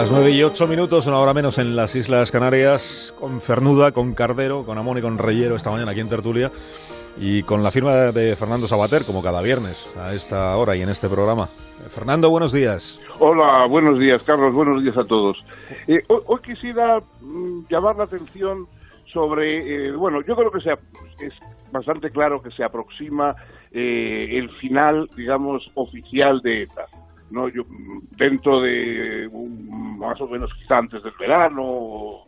Las nueve y ocho minutos, una hora menos en las Islas Canarias, con Cernuda, con Cardero, con Amón y con Reyero esta mañana aquí en Tertulia y con la firma de Fernando Sabater, como cada viernes, a esta hora y en este programa. Fernando, buenos días. Hola, buenos días, Carlos, buenos días a todos. Eh, hoy, quisiera mm, llamar la atención sobre, eh, bueno, yo creo que sea, es bastante claro que se aproxima eh, el final, digamos, oficial de ETA. ¿no? Yo, dentro de más o menos quizá antes del verano,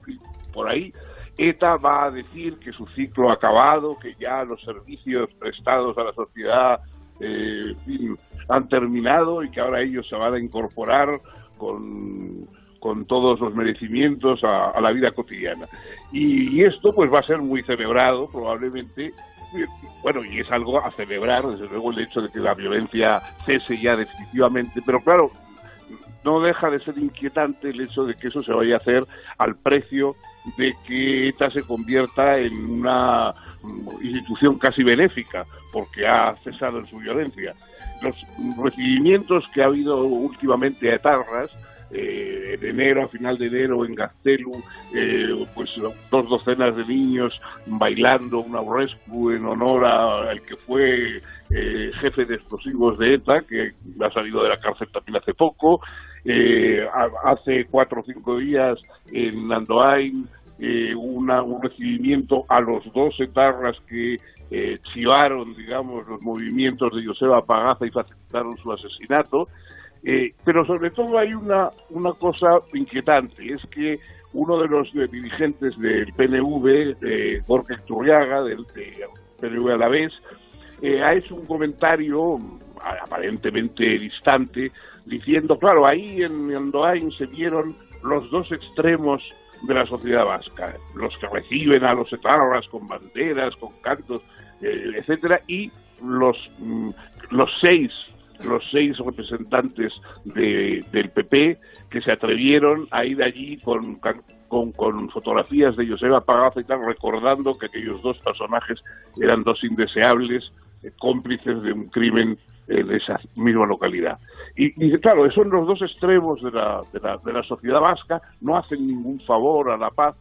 por ahí, ETA va a decir que su ciclo ha acabado, que ya los servicios prestados a la sociedad eh, han terminado y que ahora ellos se van a incorporar con, con todos los merecimientos a, la vida cotidiana. Y, esto pues va a ser muy celebrado probablemente bueno, y es algo a celebrar, desde luego, el hecho de que la violencia cese ya definitivamente, pero claro, no deja de ser inquietante el hecho de que eso se vaya a hacer al precio de que ETA se convierta en una institución casi benéfica, porque ha cesado en su violencia. Los recibimientos que ha habido últimamente a etarras, eh, en enero, a final de enero, en Gastelu, eh, pues dos docenas de niños bailando una rescue en honor al que fue eh, jefe de explosivos de ETA, que ha salido de la cárcel también hace poco. Hace cuatro o cinco días en Nandoain, un recibimiento a los dos etarras que chivaron, digamos, los movimientos de Joseba Pagaza y facilitaron su asesinato. Eh, pero sobre todo hay una, una cosa inquietante, es que uno de los dirigentes del PNV, de Jorge Turriaga, del PNV a la vez, eh, ha hecho un comentario aparentemente distante, diciendo, claro, ahí en Andoain se vieron los dos extremos de la sociedad vasca, los que reciben a los etarras con banderas, con cantos, eh, etcétera, y los, mm, los seis los seis representantes del PP que se atrevieron a ir allí con, con, fotografías de Joseba Pagaza y tal, recordando que aquellos dos personajes eran dos indeseables cómplices de un crimen eh, de esa misma localidad. Y, y, claro, son los dos extremos de la, de, la, de la sociedad vasca, no hacen ningún favor a la paz.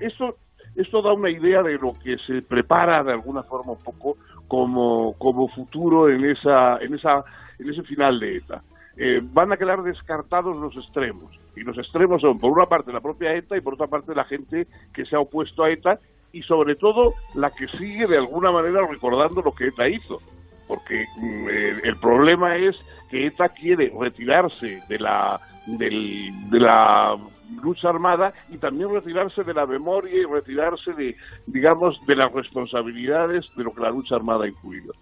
Eso esto da una idea de lo que se prepara de alguna forma un poco como, como futuro en esa, en esa en ese final de ETA. Eh, van a quedar descartados los extremos. Y los extremos son, por una parte, la propia ETA y por otra parte, la gente que se ha opuesto a ETA y, sobre todo, la que sigue de alguna manera recordando lo que ETA hizo. Porque mm, el problema es que ETA quiere retirarse de la, de la lucha armada y también retirarse de la memoria y retirarse de, digamos, de las responsabilidades de lo que la lucha armada ha incluido.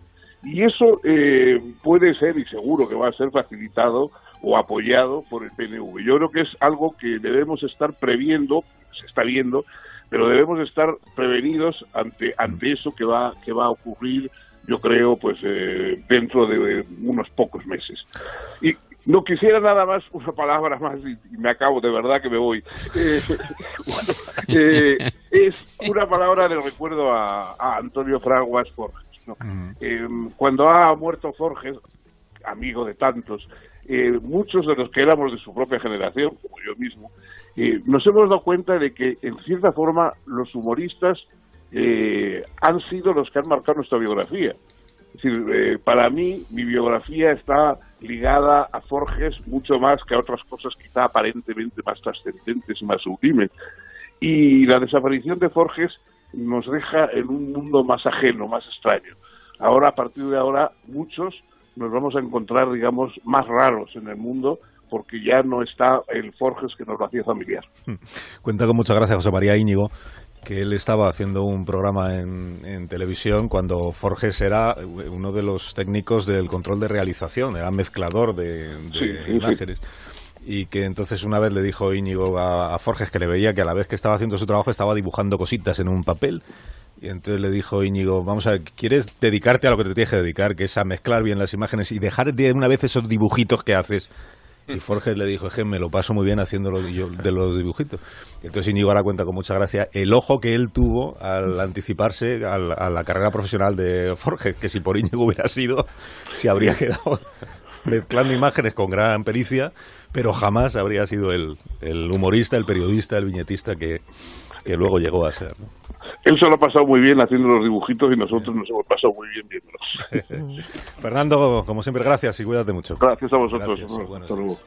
Y eso eh, puede ser, y seguro que va a ser facilitado o apoyado por el PNV. Yo creo que es algo que debemos estar previendo, se está viendo, pero debemos estar prevenidos ante, ante eso que va, que va a ocurrir, yo creo, pues eh, dentro de unos pocos meses. Y no quisiera nada más una palabra más y, me acabo, de verdad que me voy. Eh, es una palabra de recuerdo a, a Antonio Fraguas por eh, cuando ha muerto Forges, amigo de tantos, eh, muchos de los que éramos de su propia generación, como yo mismo, eh, nos hemos dado cuenta de que, en cierta forma, los humoristas han sido los que han marcado nuestra biografía. Es decir, para mí, mi biografía está ligada a Forges mucho más que a otras cosas quizá aparentemente más trascendentes y más sublimes. Y la desaparición de Forges nos deja en un mundo más ajeno, más extraño. Ahora, a partir de ahora, muchos nos vamos a encontrar, digamos, más raros en el mundo porque ya no está el Forges que nos lo hacía familiar. Cuenta con muchas gracias José María Íñigo que él estaba haciendo un programa en, televisión cuando Forges era uno de los técnicos del control de realización, era mezclador de, imágenes y que entonces una vez le dijo Íñigo a, Forges que le veía que a la vez que estaba haciendo su trabajo estaba dibujando cositas en un papel. Y entonces le dijo Íñigo, vamos a ver, ¿quieres dedicarte a lo que te tienes que dedicar, que es a mezclar bien las imágenes y dejar de una vez esos dibujitos que haces? Y Forges le dijo, es que me lo paso muy bien haciendo de los dibujitos. Entonces Íñigo ahora cuenta con mucha gracia el ojo que él tuvo al anticiparse a la, carrera profesional de Forges, que si por Íñigo hubiera sido, se habría quedado mezclando imágenes con gran pericia, pero jamás habría sido el, el humorista, el periodista, el viñetista que, que luego llegó a ser. Él se lo ha pasado muy bien haciendo los dibujitos y nosotros nos hemos pasado muy bien viéndolos. Fernando, como siempre, gracias y cuídate mucho. Gracias a vosotros. Gracias,